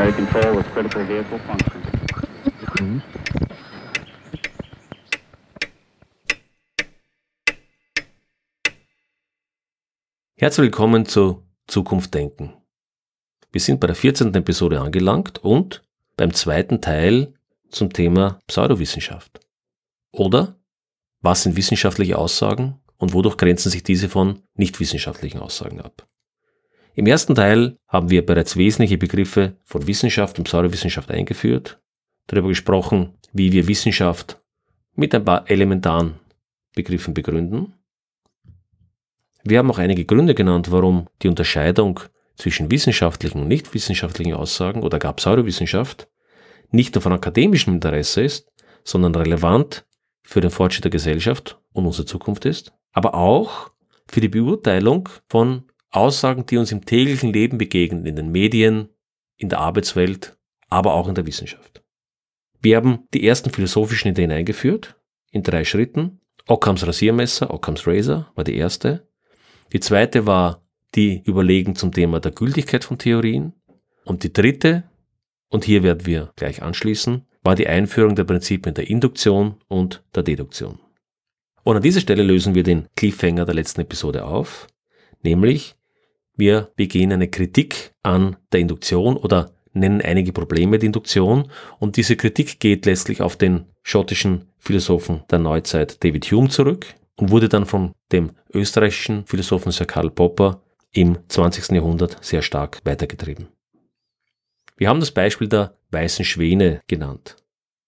primary control with critical vehicle function. Herzlich willkommen zu Zukunft denken. Wir sind bei der 14. Episode angelangt und beim zweiten Teil zum Thema Pseudowissenschaft. Oder was sind wissenschaftliche Aussagen und wodurch grenzen sich diese von nichtwissenschaftlichen Aussagen ab? Im ersten Teil haben wir bereits wesentliche Begriffe von Wissenschaft und Pseudowissenschaft eingeführt, darüber gesprochen, wie wir Wissenschaft mit ein paar elementaren Begriffen begründen. Wir haben auch einige Gründe genannt, warum die Unterscheidung zwischen wissenschaftlichen und nichtwissenschaftlichen Aussagen oder gar Pseudowissenschaft nicht nur von akademischem Interesse ist, sondern relevant für den Fortschritt der Gesellschaft und unsere Zukunft ist, aber auch für die Beurteilung von Aussagen, die uns im täglichen Leben begegnen, in den Medien, in der Arbeitswelt, aber auch in der Wissenschaft. Wir haben die ersten philosophischen Ideen eingeführt, in drei Schritten. Ockhams Rasiermesser, Ockhams Razor war die erste. Die zweite war die Überlegen zum Thema der Gültigkeit von Theorien. Und die dritte, und hier werden wir gleich anschließen, war die Einführung der Prinzipien der Induktion und der Deduktion. Und an dieser Stelle lösen wir den Cliffhanger der letzten Episode auf, nämlich wir begehen eine Kritik an der Induktion oder nennen einige Probleme der Induktion und diese Kritik geht letztlich auf den schottischen Philosophen der Neuzeit David Hume zurück und wurde dann von dem österreichischen Philosophen Sir Karl Popper im 20. Jahrhundert sehr stark weitergetrieben. Wir haben das Beispiel der weißen Schwäne genannt.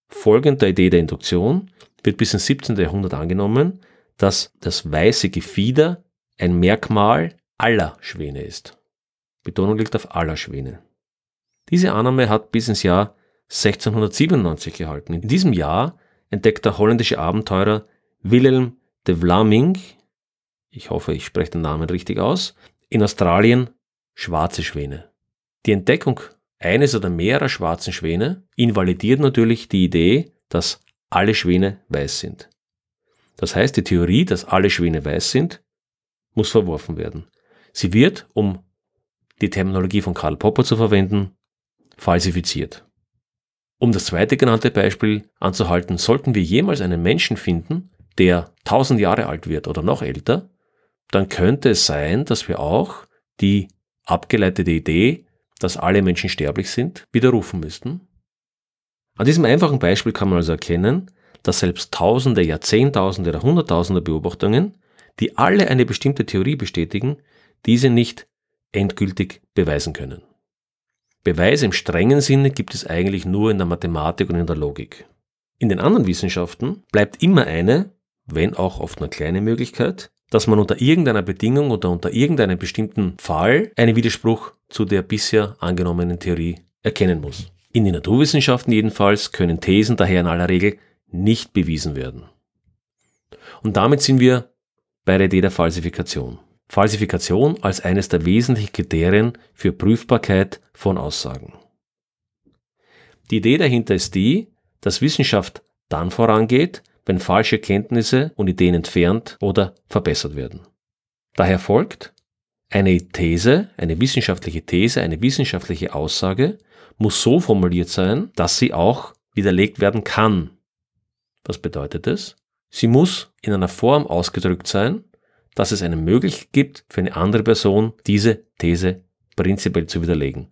Folgend der Idee der Induktion wird bis ins 17. Jahrhundert angenommen, dass das weiße Gefieder ein Merkmal aller Schwäne ist. Betonung liegt auf aller Schwäne. Diese Annahme hat bis ins Jahr 1697 gehalten. In diesem Jahr entdeckt der holländische Abenteurer Wilhelm de Vlaming, ich hoffe, ich spreche den Namen richtig aus, in Australien schwarze Schwäne. Die Entdeckung eines oder mehrerer schwarzen Schwäne invalidiert natürlich die Idee, dass alle Schwäne weiß sind. Das heißt, die Theorie, dass alle Schwäne weiß sind, muss verworfen werden. Sie wird, um die Terminologie von Karl Popper zu verwenden, falsifiziert. Um das zweite genannte Beispiel anzuhalten, sollten wir jemals einen Menschen finden, der 1000 Jahre alt wird oder noch älter, dann könnte es sein, dass wir auch die abgeleitete Idee, dass alle Menschen sterblich sind, widerrufen müssten. An diesem einfachen Beispiel kann man also erkennen, dass selbst Tausende, Jahrzehntausende oder Hunderttausende Beobachtungen, die alle eine bestimmte Theorie bestätigen, diese nicht endgültig beweisen können. Beweise im strengen Sinne gibt es eigentlich nur in der Mathematik und in der Logik. In den anderen Wissenschaften bleibt immer eine, wenn auch oft nur kleine Möglichkeit, dass man unter irgendeiner Bedingung oder unter irgendeinem bestimmten Fall einen Widerspruch zu der bisher angenommenen Theorie erkennen muss. In den Naturwissenschaften jedenfalls können Thesen daher in aller Regel nicht bewiesen werden. Und damit sind wir bei der Idee der Falsifikation. Falsifikation als eines der wesentlichen Kriterien für Prüfbarkeit von Aussagen. Die Idee dahinter ist die, dass Wissenschaft dann vorangeht, wenn falsche Kenntnisse und Ideen entfernt oder verbessert werden. Daher folgt, eine These, eine wissenschaftliche These, eine wissenschaftliche Aussage muss so formuliert sein, dass sie auch widerlegt werden kann. Was bedeutet es? Sie muss in einer Form ausgedrückt sein, dass es eine Möglichkeit gibt, für eine andere Person diese These prinzipiell zu widerlegen.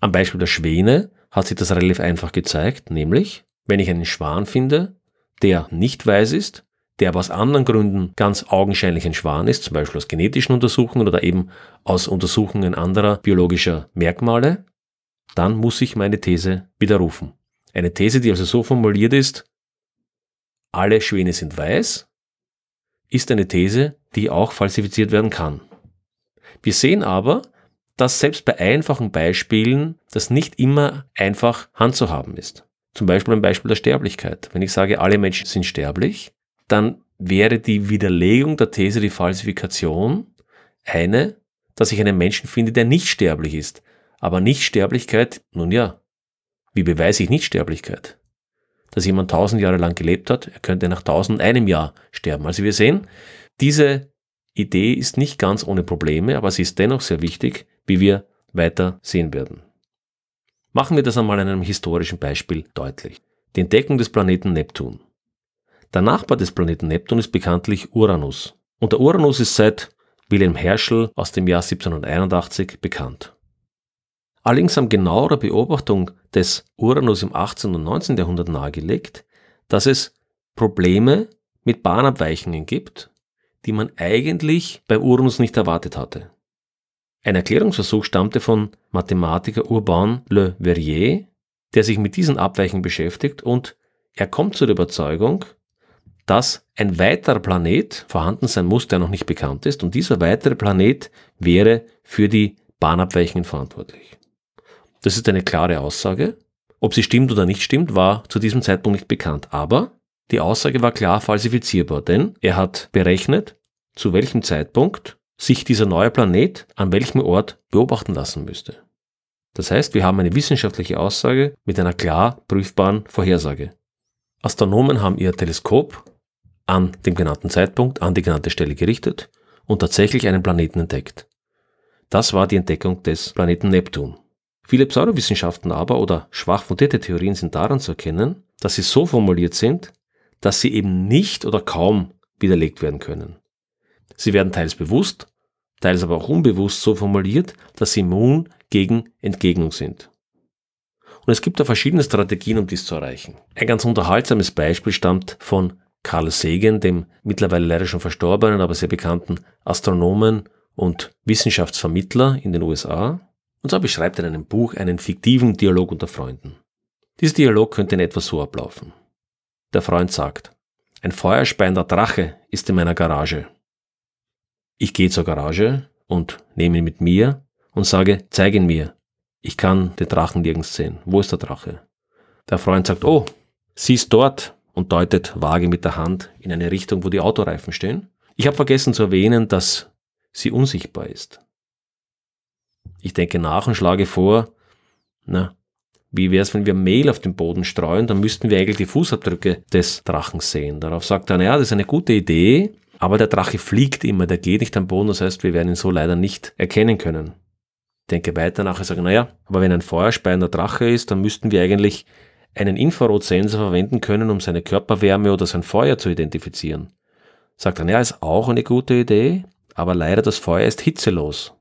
Am Beispiel der Schwäne hat sich das relativ einfach gezeigt, nämlich, wenn ich einen Schwan finde, der nicht weiß ist, der aber aus anderen Gründen ganz augenscheinlich ein Schwan ist, zum Beispiel aus genetischen Untersuchungen oder eben aus Untersuchungen anderer biologischer Merkmale, dann muss ich meine These widerrufen. Eine These, die also so formuliert ist, alle Schwäne sind weiß, ist eine These, die auch falsifiziert werden kann. Wir sehen aber, dass selbst bei einfachen Beispielen das nicht immer einfach handzuhaben ist. Zum Beispiel ein Beispiel der Sterblichkeit. Wenn ich sage, alle Menschen sind sterblich, dann wäre die Widerlegung der These, die Falsifikation, eine, dass ich einen Menschen finde, der nicht sterblich ist. Aber Nichtsterblichkeit, nun ja, wie beweise ich Nichtsterblichkeit? Dass jemand tausend Jahre lang gelebt hat, er könnte nach tausend einem Jahr sterben. Also wir sehen, diese Idee ist nicht ganz ohne Probleme, aber sie ist dennoch sehr wichtig, wie wir weiter sehen werden. Machen wir das einmal an einem historischen Beispiel deutlich. Die Entdeckung des Planeten Neptun. Der Nachbar des Planeten Neptun ist bekanntlich Uranus. Und der Uranus ist seit Wilhelm Herschel aus dem Jahr 1781 bekannt. Allerdings haben genauere Beobachtung des Uranus im 18. und 19. Jahrhundert nahegelegt, dass es Probleme mit Bahnabweichungen gibt, die man eigentlich beim Uranus nicht erwartet hatte. Ein Erklärungsversuch stammte von Mathematiker Urbain Le Verrier, der sich mit diesen Abweichungen beschäftigt und er kommt zur Überzeugung, dass ein weiterer Planet vorhanden sein muss, der noch nicht bekannt ist und dieser weitere Planet wäre für die Bahnabweichungen verantwortlich. Das ist eine klare Aussage. Ob sie stimmt oder nicht stimmt, war zu diesem Zeitpunkt nicht bekannt. Aber die Aussage war klar falsifizierbar, denn er hat berechnet, zu welchem Zeitpunkt sich dieser neue Planet an welchem Ort beobachten lassen müsste. Das heißt, wir haben eine wissenschaftliche Aussage mit einer klar prüfbaren Vorhersage. Astronomen haben ihr Teleskop an dem genannten Zeitpunkt an die genannte Stelle gerichtet und tatsächlich einen Planeten entdeckt. Das war die Entdeckung des Planeten Neptun. Viele Pseudowissenschaften aber oder schwach fundierte Theorien sind daran zu erkennen, dass sie so formuliert sind, dass sie eben nicht oder kaum widerlegt werden können. Sie werden teils bewusst, teils aber auch unbewusst so formuliert, dass sie immun gegen Entgegnung sind. Und es gibt da verschiedene Strategien, um dies zu erreichen. Ein ganz unterhaltsames Beispiel stammt von Carl Sagan, dem mittlerweile leider schon verstorbenen, aber sehr bekannten Astronomen und Wissenschaftsvermittler in den USA. Und zwar beschreibt er in einem Buch einen fiktiven Dialog unter Freunden. Dieser Dialog könnte in etwa so ablaufen. Der Freund sagt, ein feuerspeiender Drache ist in meiner Garage. Ich gehe zur Garage und nehme ihn mit mir und sage, zeig ihn mir. Ich kann den Drachen nirgends sehen. Wo ist der Drache? Der Freund sagt, oh, siehst dort und deutet vage mit der Hand in eine Richtung, wo die Autoreifen stehen. Ich habe vergessen zu erwähnen, dass sie unsichtbar ist. Ich denke nach und schlage vor, na, wie wäre es, wenn wir Mehl auf den Boden streuen, dann müssten wir eigentlich die Fußabdrücke des Drachen sehen. Darauf sagt er, naja, das ist eine gute Idee, aber der Drache fliegt immer, der geht nicht am Boden, das heißt, wir werden ihn so leider nicht erkennen können. Ich denke weiter nach und sage, naja, aber wenn ein feuerspeiender Drache ist, dann müssten wir eigentlich einen Infrarotsensor verwenden können, um seine Körperwärme oder sein Feuer zu identifizieren. Sagt er, ja, ist auch eine gute Idee, aber leider das Feuer ist hitzelos.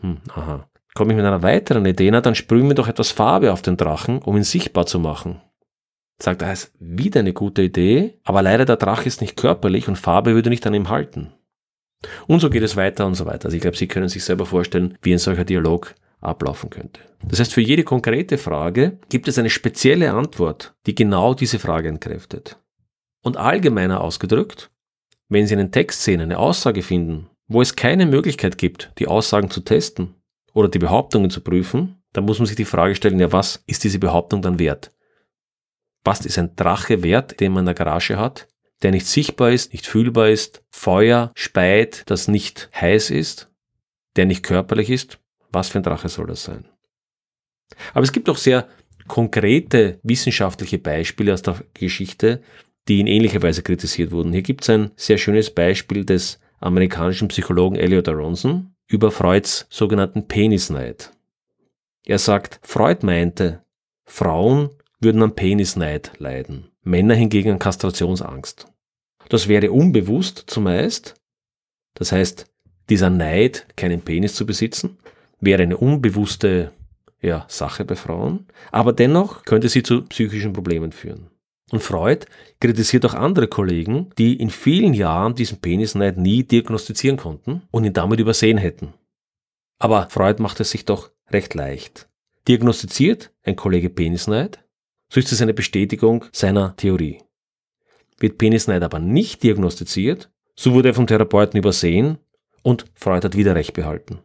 Hm, aha. Komme ich mit einer weiteren Idee, na, dann sprühen wir doch etwas Farbe auf den Drachen, um ihn sichtbar zu machen sagt, er ist wieder eine gute Idee, aber leider der Drache ist nicht körperlich und Farbe würde nicht an ihm halten. Und so geht es weiter und so weiter. Also ich glaube, Sie können sich selber vorstellen, wie ein solcher Dialog ablaufen könnte. Das heißt, für jede konkrete Frage gibt es eine spezielle Antwort, die genau diese Frage entkräftet. Und allgemeiner ausgedrückt, wenn Sie einen Text sehen, eine Aussage finden, wo es keine Möglichkeit gibt, die Aussagen zu testen oder die Behauptungen zu prüfen, dann muss man sich die Frage stellen, ja, was ist diese Behauptung dann wert? Was ist ein Drache wert, den man in der Garage hat, der nicht sichtbar ist, nicht fühlbar ist, Feuer speit, das nicht heiß ist, der nicht körperlich ist? Was für ein Drache soll das sein? Aber es gibt auch sehr konkrete wissenschaftliche Beispiele aus der Geschichte, die in ähnlicher Weise kritisiert wurden. Hier gibt es ein sehr schönes Beispiel des amerikanischen Psychologen Elliot Aronson über Freuds sogenannten Penisneid. Er sagt, Freud meinte, Frauen würden an Penisneid leiden, Männer hingegen an Kastrationsangst. Das wäre unbewusst zumeist, das heißt, dieser Neid, keinen Penis zu besitzen, wäre eine unbewusste ja, Sache bei Frauen, aber dennoch könnte sie zu psychischen Problemen führen. Und Freud kritisiert auch andere Kollegen, die in vielen Jahren diesen Penisneid nie diagnostizieren konnten und ihn damit übersehen hätten. Aber Freud macht es sich doch recht leicht. Diagnostiziert ein Kollege Penisneid, so ist es eine Bestätigung seiner Theorie. Wird Penisneid aber nicht diagnostiziert, so wurde er vom Therapeuten übersehen und Freud hat wieder Recht behalten.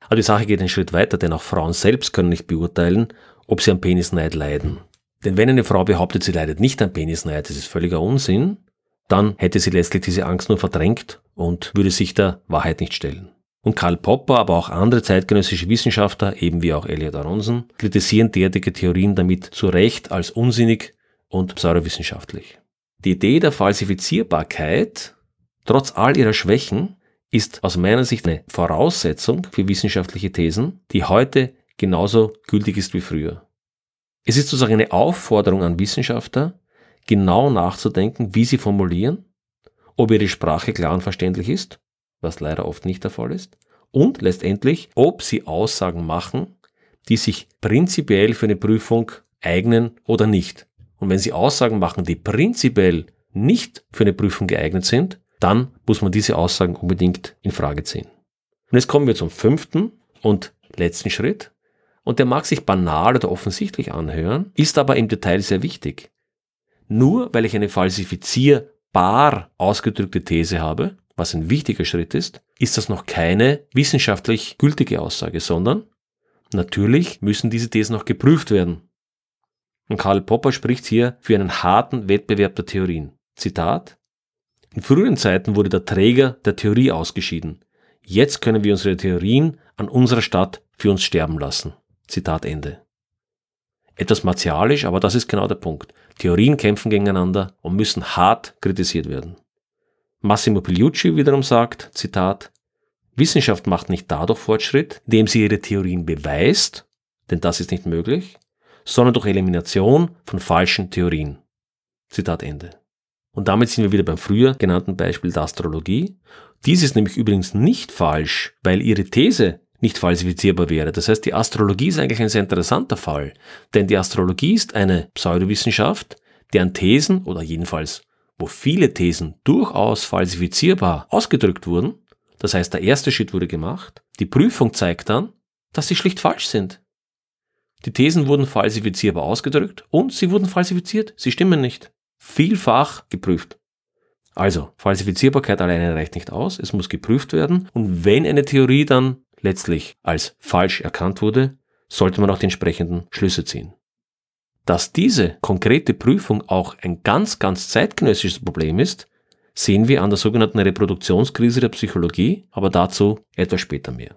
Aber die Sache geht einen Schritt weiter, denn auch Frauen selbst können nicht beurteilen, ob sie an Penisneid leiden. Denn wenn eine Frau behauptet, sie leidet nicht an Penisneid, das ist völliger Unsinn, dann hätte sie letztlich diese Angst nur verdrängt und würde sich der Wahrheit nicht stellen. Und Karl Popper, aber auch andere zeitgenössische Wissenschaftler, eben wie auch Elliot Aronson, kritisieren derartige Theorien damit zu Recht als unsinnig und pseudowissenschaftlich. Die Idee der Falsifizierbarkeit, trotz all ihrer Schwächen, ist aus meiner Sicht eine Voraussetzung für wissenschaftliche Thesen, die heute genauso gültig ist wie früher. Es ist sozusagen eine Aufforderung an Wissenschaftler, genau nachzudenken, wie sie formulieren, ob ihre Sprache klar und verständlich ist, was leider oft nicht der Fall ist, und letztendlich, ob sie Aussagen machen, die sich prinzipiell für eine Prüfung eignen oder nicht. Und wenn sie Aussagen machen, die prinzipiell nicht für eine Prüfung geeignet sind, dann muss man diese Aussagen unbedingt in Frage ziehen. Und jetzt kommen wir zum fünften und letzten Schritt. Und der mag sich banal oder offensichtlich anhören, ist aber im Detail sehr wichtig. Nur weil ich eine falsifizierbar ausgedrückte These habe, was ein wichtiger Schritt ist, ist das noch keine wissenschaftlich gültige Aussage, sondern natürlich müssen diese Thesen noch geprüft werden. Und Karl Popper spricht hier für einen harten Wettbewerb der Theorien. Zitat In früheren Zeiten wurde der Träger der Theorie ausgeschieden. Jetzt können wir unsere Theorien an unserer Stadt für uns sterben lassen. Zitat Ende. Etwas martialisch, aber das ist genau der Punkt. Theorien kämpfen gegeneinander und müssen hart kritisiert werden. Massimo Pigliucci wiederum sagt, Zitat, Wissenschaft macht nicht dadurch Fortschritt, indem sie ihre Theorien beweist, denn das ist nicht möglich, sondern durch Elimination von falschen Theorien. Zitat Ende. Und damit sind wir wieder beim früher genannten Beispiel der Astrologie. Dies ist nämlich übrigens nicht falsch, weil ihre These nicht falsifizierbar wäre. Das heißt, die Astrologie ist eigentlich ein sehr interessanter Fall, denn die Astrologie ist eine Pseudowissenschaft, deren Thesen oder jedenfalls wo viele Thesen durchaus falsifizierbar ausgedrückt wurden. Das heißt, der erste Schritt wurde gemacht. Die Prüfung zeigt dann, dass sie schlicht falsch sind. Die Thesen wurden falsifizierbar ausgedrückt und sie wurden falsifiziert. Sie stimmen nicht. Vielfach geprüft. Also, Falsifizierbarkeit alleine reicht nicht aus. Es muss geprüft werden. Und wenn eine Theorie dann letztlich als falsch erkannt wurde, sollte man auch die entsprechenden Schlüsse ziehen. Dass diese konkrete Prüfung auch ein ganz, ganz zeitgenössisches Problem ist, sehen wir an der sogenannten Reproduktionskrise der Psychologie, aber dazu etwas später mehr.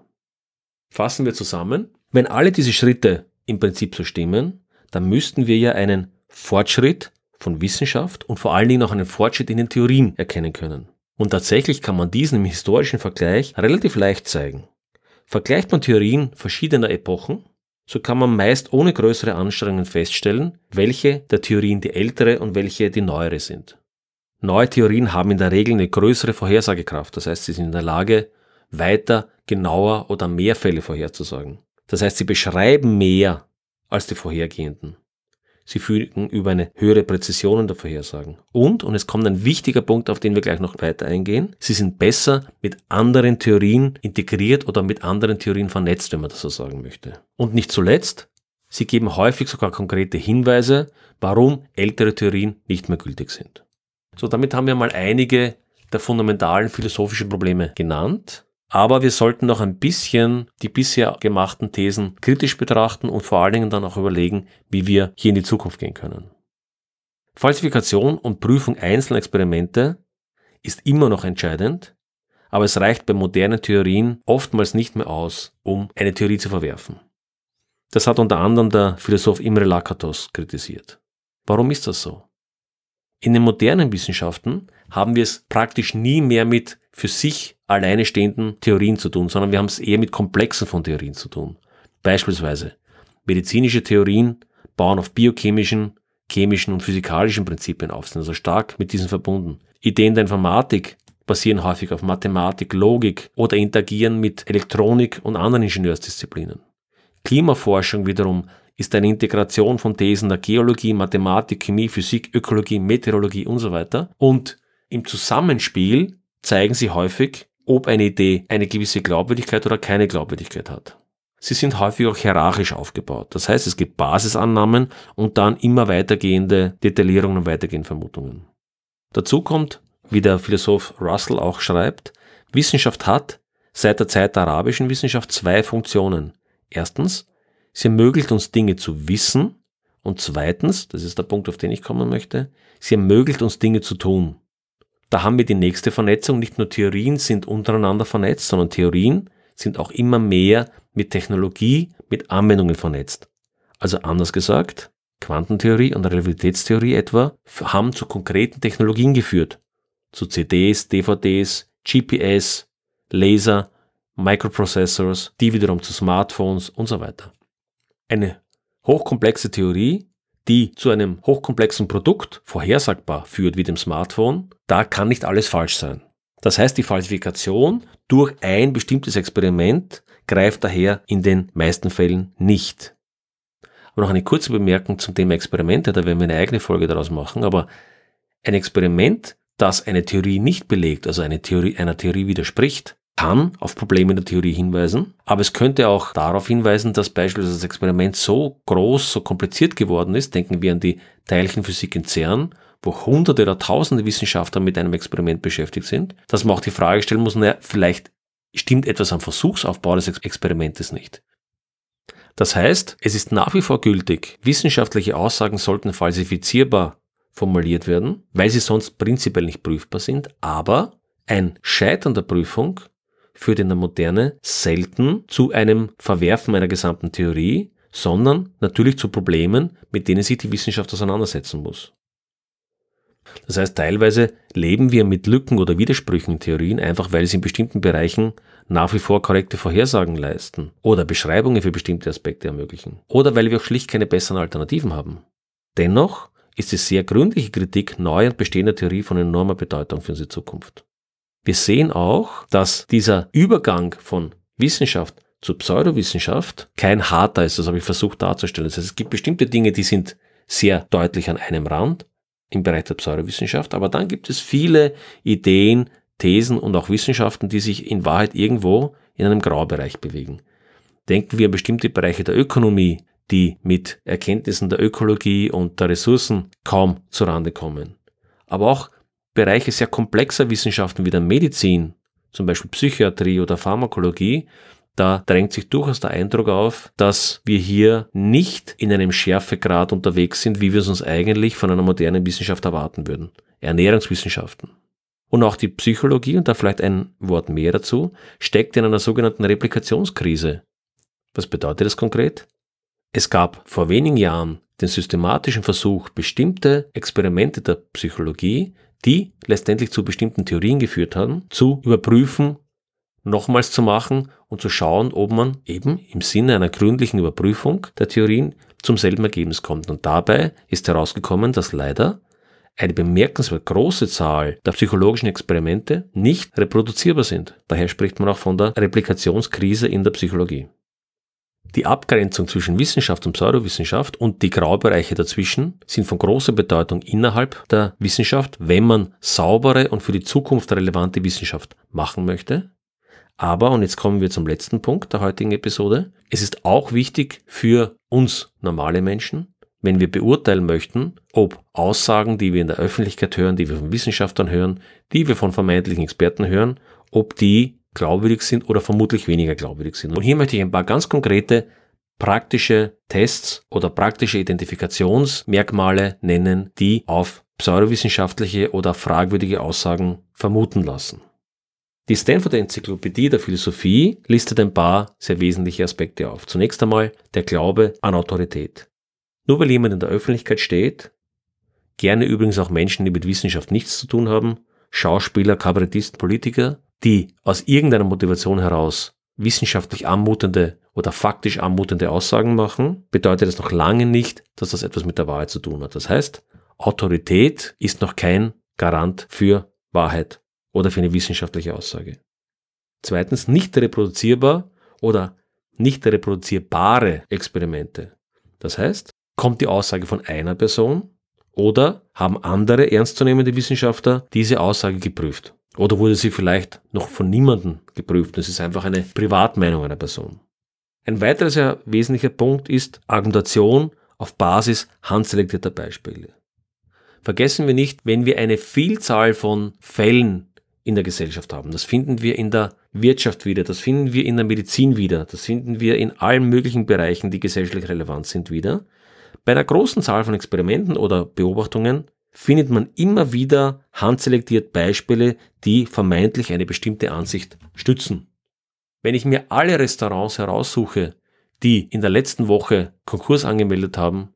Fassen wir zusammen, wenn alle diese Schritte im Prinzip so stimmen, dann müssten wir ja einen Fortschritt von Wissenschaft und vor allen Dingen auch einen Fortschritt in den Theorien erkennen können. Und tatsächlich kann man diesen im historischen Vergleich relativ leicht zeigen. Vergleicht man Theorien verschiedener Epochen, so kann man meist ohne größere Anstrengungen feststellen, welche der Theorien die ältere und welche die neuere sind. Neue Theorien haben in der Regel eine größere Vorhersagekraft, das heißt, sie sind in der Lage, weiter, genauer oder mehr Fälle vorherzusagen. Das heißt, sie beschreiben mehr als die vorhergehenden. Sie fügen über eine höhere Präzision in der Vorhersagen. Und, und es kommt ein wichtiger Punkt, auf den wir gleich noch weiter eingehen, sie sind besser mit anderen Theorien integriert oder mit anderen Theorien vernetzt, wenn man das so sagen möchte. Und nicht zuletzt, sie geben häufig sogar konkrete Hinweise, warum ältere Theorien nicht mehr gültig sind. So, damit haben wir mal einige der fundamentalen philosophischen Probleme genannt. Aber wir sollten noch ein bisschen die bisher gemachten Thesen kritisch betrachten und vor allen Dingen dann auch überlegen, wie wir hier in die Zukunft gehen können. Falsifikation und Prüfung einzelner Experimente ist immer noch entscheidend, aber es reicht bei modernen Theorien oftmals nicht mehr aus, um eine Theorie zu verwerfen. Das hat unter anderem der Philosoph Imre Lakatos kritisiert. Warum ist das so? In den modernen Wissenschaften haben wir es praktisch nie mehr mit für sich alleine stehenden Theorien zu tun, sondern wir haben es eher mit Komplexen von Theorien zu tun. Beispielsweise medizinische Theorien bauen auf biochemischen, chemischen und physikalischen Prinzipien auf, sind also stark mit diesen verbunden. Ideen der Informatik basieren häufig auf Mathematik, Logik oder interagieren mit Elektronik und anderen Ingenieursdisziplinen. Klimaforschung wiederum ist eine Integration von Thesen der Geologie, Mathematik, Chemie, Physik, Ökologie, Meteorologie und so weiter. Und im Zusammenspiel zeigen sie häufig, ob eine Idee eine gewisse Glaubwürdigkeit oder keine Glaubwürdigkeit hat. Sie sind häufig auch hierarchisch aufgebaut. Das heißt, es gibt Basisannahmen und dann immer weitergehende Detaillierungen und weitergehende Vermutungen. Dazu kommt, wie der Philosoph Russell auch schreibt, Wissenschaft hat seit der Zeit der arabischen Wissenschaft zwei Funktionen. Erstens, sie ermöglicht uns Dinge zu wissen und zweitens, das ist der Punkt, auf den ich kommen möchte, sie ermöglicht uns Dinge zu tun. Da haben wir die nächste Vernetzung. Nicht nur Theorien sind untereinander vernetzt, sondern Theorien sind auch immer mehr mit Technologie, mit Anwendungen vernetzt. Also anders gesagt, Quantentheorie und Relativitätstheorie etwa haben zu konkreten Technologien geführt. Zu CDs, DVDs, GPS, Laser, Microprocessors, die wiederum zu Smartphones und so weiter. Eine hochkomplexe Theorie, die zu einem hochkomplexen Produkt vorhersagbar führt wie dem Smartphone, da kann nicht alles falsch sein. Das heißt, die Falsifikation durch ein bestimmtes Experiment greift daher in den meisten Fällen nicht. Aber noch eine kurze Bemerkung zum Thema Experimente, da werden wir eine eigene Folge daraus machen, aber ein Experiment, das eine Theorie nicht belegt, also eine Theorie, einer Theorie widerspricht, kann auf Probleme der Theorie hinweisen, aber es könnte auch darauf hinweisen, dass beispielsweise das Experiment so groß, so kompliziert geworden ist, denken wir an die Teilchenphysik in CERN, wo hunderte oder tausende Wissenschaftler mit einem Experiment beschäftigt sind, dass man auch die Frage stellen muss, naja, vielleicht stimmt etwas am Versuchsaufbau des Experimentes nicht. Das heißt, es ist nach wie vor gültig, wissenschaftliche Aussagen sollten falsifizierbar formuliert werden, weil sie sonst prinzipiell nicht prüfbar sind, aber ein Scheitern der Prüfung führt in der Moderne selten zu einem Verwerfen einer gesamten Theorie, sondern natürlich zu Problemen, mit denen sich die Wissenschaft auseinandersetzen muss. Das heißt, teilweise leben wir mit Lücken oder Widersprüchen in Theorien, einfach weil sie in bestimmten Bereichen nach wie vor korrekte Vorhersagen leisten oder Beschreibungen für bestimmte Aspekte ermöglichen oder weil wir auch schlicht keine besseren Alternativen haben. Dennoch ist die sehr gründliche Kritik neuer und bestehender Theorie von enormer Bedeutung für unsere Zukunft. Wir sehen auch, dass dieser Übergang von Wissenschaft zu Pseudowissenschaft kein harter ist, das habe ich versucht darzustellen. Das heißt, es gibt bestimmte Dinge, die sind sehr deutlich an einem Rand im Bereich der Pseudowissenschaft, aber dann gibt es viele Ideen, Thesen und auch Wissenschaften, die sich in Wahrheit irgendwo in einem Graubereich bewegen. Denken wir an bestimmte Bereiche der Ökonomie, die mit Erkenntnissen der Ökologie und der Ressourcen kaum zurande kommen. Aber auch Bereiche sehr komplexer Wissenschaften wie der Medizin, zum Beispiel Psychiatrie oder Pharmakologie, da drängt sich durchaus der Eindruck auf, dass wir hier nicht in einem Schärfegrad unterwegs sind, wie wir es uns eigentlich von einer modernen Wissenschaft erwarten würden. Ernährungswissenschaften. Und auch die Psychologie, und da vielleicht ein Wort mehr dazu, steckt in einer sogenannten Replikationskrise. Was bedeutet das konkret? Es gab vor wenigen Jahren den systematischen Versuch, bestimmte Experimente der Psychologie die letztendlich zu bestimmten Theorien geführt haben, zu überprüfen, nochmals zu machen und zu schauen, ob man eben im Sinne einer gründlichen Überprüfung der Theorien zum selben Ergebnis kommt. Und dabei ist herausgekommen, dass leider eine bemerkenswert große Zahl der psychologischen Experimente nicht reproduzierbar sind. Daher spricht man auch von der Replikationskrise in der Psychologie. Die Abgrenzung zwischen Wissenschaft und Pseudowissenschaft und die Graubereiche dazwischen sind von großer Bedeutung innerhalb der Wissenschaft, wenn man saubere und für die Zukunft relevante Wissenschaft machen möchte. Aber, und jetzt kommen wir zum letzten Punkt der heutigen Episode, es ist auch wichtig für uns normale Menschen, wenn wir beurteilen möchten, ob Aussagen, die wir in der Öffentlichkeit hören, die wir von Wissenschaftlern hören, die wir von vermeintlichen Experten hören, ob die glaubwürdig sind oder vermutlich weniger glaubwürdig sind. Und hier möchte ich ein paar ganz konkrete praktische Tests oder praktische Identifikationsmerkmale nennen, die auf pseudowissenschaftliche oder fragwürdige Aussagen vermuten lassen. Die Stanford Enzyklopädie der Philosophie listet ein paar sehr wesentliche Aspekte auf. Zunächst einmal der Glaube an Autorität. Nur weil jemand in der Öffentlichkeit steht, gerne übrigens auch Menschen, die mit Wissenschaft nichts zu tun haben, Schauspieler, Kabarettisten, Politiker, die aus irgendeiner Motivation heraus wissenschaftlich anmutende oder faktisch anmutende Aussagen machen, bedeutet das noch lange nicht, dass das etwas mit der Wahrheit zu tun hat. Das heißt, Autorität ist noch kein Garant für Wahrheit oder für eine wissenschaftliche Aussage. Zweitens, nicht reproduzierbar oder nicht reproduzierbare Experimente. Das heißt, kommt die Aussage von einer Person oder haben andere ernstzunehmende Wissenschaftler diese Aussage geprüft? Oder wurde sie vielleicht noch von niemandem geprüft? Das ist einfach eine Privatmeinung einer Person. Ein weiterer sehr wesentlicher Punkt ist Argumentation auf Basis handselektierter Beispiele. Vergessen wir nicht, wenn wir eine Vielzahl von Fällen in der Gesellschaft haben. Das finden wir in der Wirtschaft wieder, das finden wir in der Medizin wieder, das finden wir in allen möglichen Bereichen, die gesellschaftlich relevant sind wieder. Bei einer großen Zahl von Experimenten oder Beobachtungen findet man immer wieder handselektiert Beispiele, die vermeintlich eine bestimmte Ansicht stützen. Wenn ich mir alle Restaurants heraussuche, die in der letzten Woche Konkurs angemeldet haben,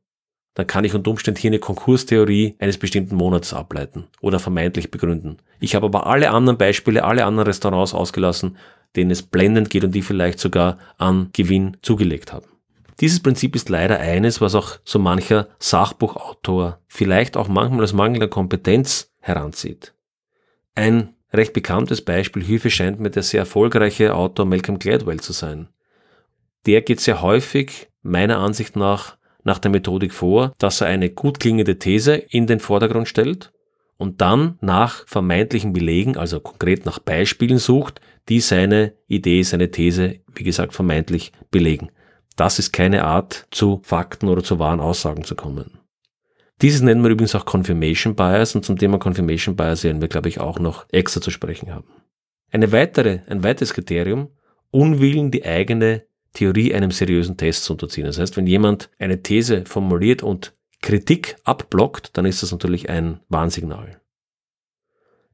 dann kann ich unter Umständen hier eine Konkurstheorie eines bestimmten Monats ableiten oder vermeintlich begründen. Ich habe aber alle anderen Beispiele, alle anderen Restaurants ausgelassen, denen es blendend geht und die vielleicht sogar an Gewinn zugelegt haben. Dieses Prinzip ist leider eines, was auch so mancher Sachbuchautor vielleicht auch manchmal als mangelnder Kompetenz heranzieht. Ein recht bekanntes Beispiel hierfür scheint mir der sehr erfolgreiche Autor Malcolm Gladwell zu sein. Der geht sehr häufig, meiner Ansicht nach, nach der Methodik vor, dass er eine gut klingende These in den Vordergrund stellt und dann nach vermeintlichen Belegen, also konkret nach Beispielen sucht, die seine Idee, seine These, wie gesagt, vermeintlich belegen. Das ist keine Art, zu Fakten oder zu wahren Aussagen zu kommen. Dieses nennen wir übrigens auch Confirmation Bias und zum Thema Confirmation Bias werden wir, glaube ich, auch noch extra zu sprechen haben. Eine weitere, ein weiteres Kriterium, Unwillen, die eigene Theorie einem seriösen Test zu unterziehen. Das heißt, wenn jemand eine These formuliert und Kritik abblockt, dann ist das natürlich ein Warnsignal.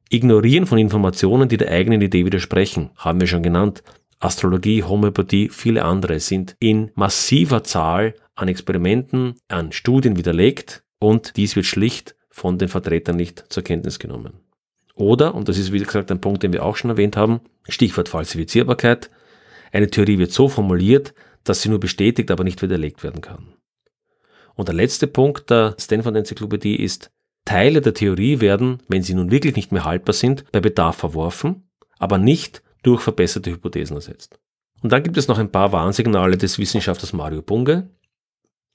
Ignorieren von Informationen, die der eigenen Idee widersprechen, haben wir schon genannt. Astrologie, Homöopathie, viele andere sind in massiver Zahl an Experimenten, an Studien widerlegt und dies wird schlicht von den Vertretern nicht zur Kenntnis genommen. Oder, und das ist wie gesagt ein Punkt, den wir auch schon erwähnt haben, Stichwort Falsifizierbarkeit, eine Theorie wird so formuliert, dass sie nur bestätigt, aber nicht widerlegt werden kann. Und der letzte Punkt der Stanford-Enzyklopädie ist, Teile der Theorie werden, wenn sie nun wirklich nicht mehr haltbar sind, bei Bedarf verworfen, aber nicht durch verbesserte Hypothesen ersetzt. Und dann gibt es noch ein paar Warnsignale des Wissenschaftlers Mario Bunge.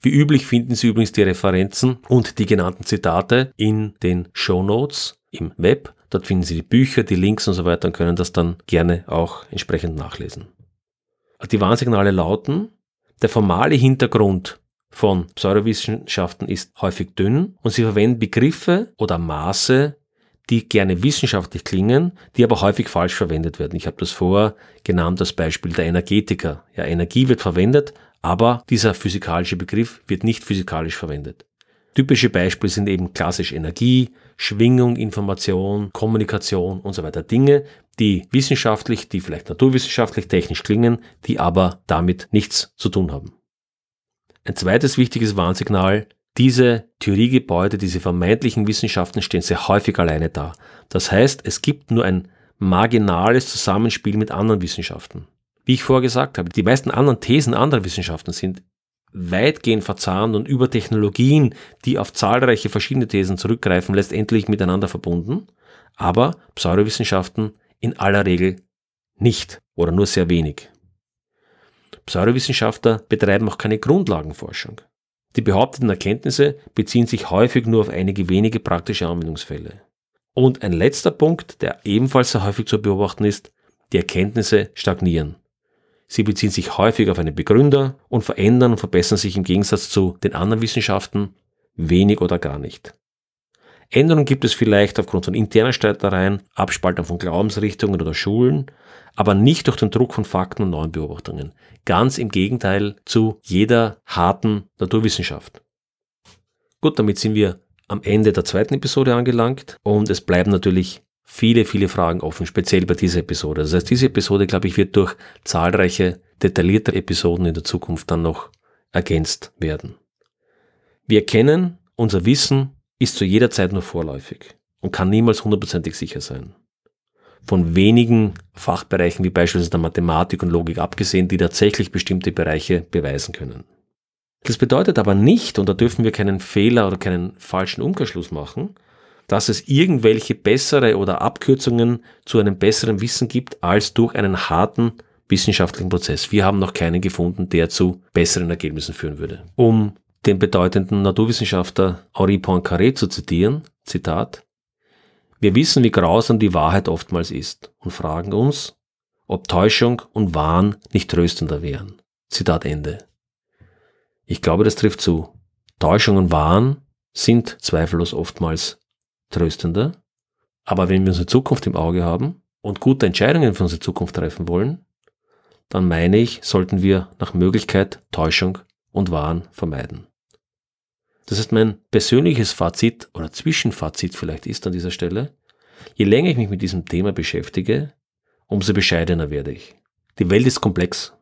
Wie üblich finden Sie übrigens die Referenzen und die genannten Zitate in den Show Notes im Web. Dort finden Sie die Bücher, die Links und so weiter und können das dann gerne auch entsprechend nachlesen. Die Warnsignale lauten, der formale Hintergrund von Pseudowissenschaften ist häufig dünn und sie verwenden Begriffe oder Maße, die gerne wissenschaftlich klingen, die aber häufig falsch verwendet werden. Ich habe das vorher genannt, das Beispiel der Energetiker. Ja, Energie wird verwendet, aber dieser physikalische Begriff wird nicht physikalisch verwendet. Typische Beispiele sind eben klassisch Energie, Schwingung, Information, Kommunikation und so weiter. Dinge, die wissenschaftlich, die vielleicht naturwissenschaftlich, technisch klingen, die aber damit nichts zu tun haben. Ein zweites wichtiges Warnsignal, diese Theoriegebäude, diese vermeintlichen Wissenschaften stehen sehr häufig alleine da. Das heißt, es gibt nur ein marginales Zusammenspiel mit anderen Wissenschaften. Wie ich vorher gesagt habe, die meisten anderen Thesen anderer Wissenschaften sind weitgehend verzahnt und über Technologien, die auf zahlreiche verschiedene Thesen zurückgreifen, letztendlich miteinander verbunden, aber Pseudowissenschaften in aller Regel nicht oder nur sehr wenig. Pseudowissenschaftler betreiben auch keine Grundlagenforschung. Die behaupteten Erkenntnisse beziehen sich häufig nur auf einige wenige praktische Anwendungsfälle. Und ein letzter Punkt, der ebenfalls sehr häufig zu beobachten ist, die Erkenntnisse stagnieren. Sie beziehen sich häufig auf einen Begründer und verändern und verbessern sich im Gegensatz zu den anderen Wissenschaften wenig oder gar nicht. Änderungen gibt es vielleicht aufgrund von internen Streitereien, Abspaltung von Glaubensrichtungen oder Schulen, aber nicht durch den Druck von Fakten und neuen Beobachtungen. Ganz im Gegenteil zu jeder harten Naturwissenschaft. Gut, damit sind wir am Ende der zweiten Episode angelangt und es bleiben natürlich viele, viele Fragen offen, speziell bei dieser Episode. Das heißt, diese Episode, glaube ich, wird durch zahlreiche detaillierte Episoden in der Zukunft dann noch ergänzt werden. Wir kennen, unser Wissen ist zu jeder Zeit nur vorläufig und kann niemals hundertprozentig sicher sein. Von wenigen Fachbereichen wie beispielsweise der Mathematik und Logik abgesehen, die tatsächlich bestimmte Bereiche beweisen können. Das bedeutet aber nicht, und da dürfen wir keinen Fehler oder keinen falschen Umkehrschluss machen, dass es irgendwelche bessere oder Abkürzungen zu einem besseren Wissen gibt als durch einen harten wissenschaftlichen Prozess. Wir haben noch keinen gefunden, der zu besseren Ergebnissen führen würde. Um den bedeutenden Naturwissenschaftler Henri Poincaré zu zitieren, Zitat, wir wissen, wie grausam die Wahrheit oftmals ist und fragen uns, ob Täuschung und Wahn nicht tröstender wären. Zitat Ende. Ich glaube, das trifft zu. Täuschung und Wahn sind zweifellos oftmals tröstender. Aber wenn wir unsere Zukunft im Auge haben und gute Entscheidungen für unsere Zukunft treffen wollen, dann meine ich, sollten wir nach Möglichkeit Täuschung und Wahn vermeiden. Das heißt, mein persönliches Fazit oder Zwischenfazit vielleicht ist an dieser Stelle, je länger ich mich mit diesem Thema beschäftige, umso bescheidener werde ich. Die Welt ist komplex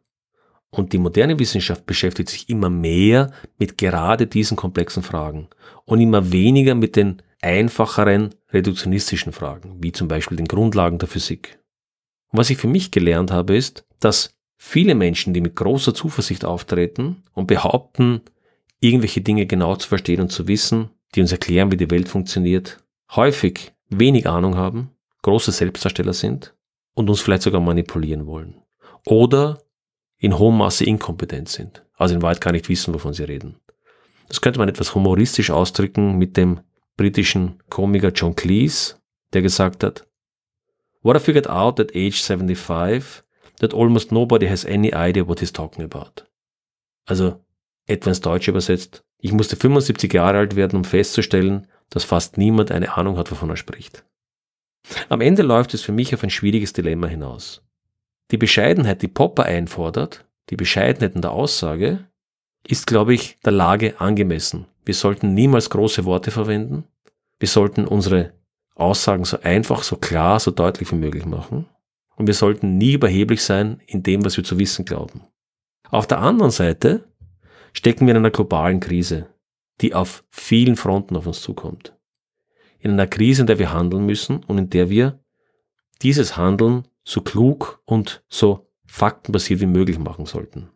und die moderne Wissenschaft beschäftigt sich immer mehr mit gerade diesen komplexen Fragen und immer weniger mit den einfacheren reduktionistischen Fragen, wie zum Beispiel den Grundlagen der Physik. Und was ich für mich gelernt habe, ist, dass viele Menschen, die mit großer Zuversicht auftreten und behaupten, irgendwelche Dinge genau zu verstehen und zu wissen, die uns erklären, wie die Welt funktioniert, häufig wenig Ahnung haben, große Selbstdarsteller sind und uns vielleicht sogar manipulieren wollen. Oder in hohem Maße inkompetent sind, also in Wahrheit gar nicht wissen, wovon sie reden. Das könnte man etwas humoristisch ausdrücken mit dem britischen Komiker John Cleese, der gesagt hat, What I figured out at age 75, that almost nobody has any idea what he's talking about. Also, etwa ins Deutsche übersetzt, ich musste 75 Jahre alt werden, um festzustellen, dass fast niemand eine Ahnung hat, wovon er spricht. Am Ende läuft es für mich auf ein schwieriges Dilemma hinaus. Die Bescheidenheit, die Popper einfordert, die Bescheidenheit in der Aussage, ist, glaube ich, der Lage angemessen. Wir sollten niemals große Worte verwenden. Wir sollten unsere Aussagen so einfach, so klar, so deutlich wie möglich machen. Und wir sollten nie überheblich sein in dem, was wir zu wissen glauben. Auf der anderen Seite stecken wir in einer globalen Krise, die auf vielen Fronten auf uns zukommt. In einer Krise, in der wir handeln müssen und in der wir dieses Handeln so klug und so faktenbasiert wie möglich machen sollten.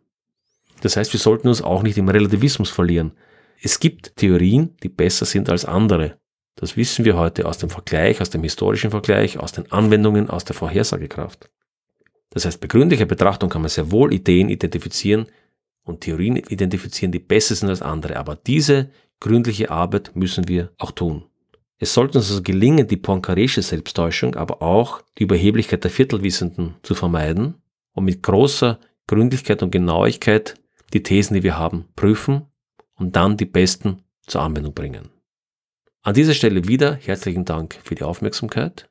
Das heißt, wir sollten uns auch nicht im Relativismus verlieren. Es gibt Theorien, die besser sind als andere. Das wissen wir heute aus dem Vergleich, aus dem historischen Vergleich, aus den Anwendungen, aus der Vorhersagekraft. Das heißt, bei gründlicher Betrachtung kann man sehr wohl Ideen identifizieren und Theorien identifizieren, die besser sind als andere. Aber diese gründliche Arbeit müssen wir auch tun. Es sollte uns also gelingen, die poincaresche Selbsttäuschung, aber auch die Überheblichkeit der Viertelwissenden zu vermeiden und mit großer Gründlichkeit und Genauigkeit die Thesen, die wir haben, prüfen und dann die besten zur Anwendung bringen. An dieser Stelle wieder herzlichen Dank für die Aufmerksamkeit.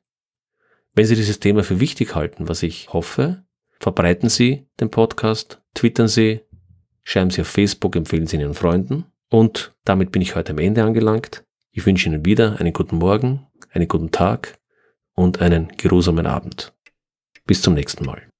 Wenn Sie dieses Thema für wichtig halten, was ich hoffe, verbreiten Sie den Podcast, twittern Sie, schreiben Sie auf Facebook, empfehlen Sie Ihren Freunden. Und damit bin ich heute am Ende angelangt. Ich wünsche Ihnen wieder einen guten Morgen, einen guten Tag und einen geruhsamen Abend. Bis zum nächsten Mal.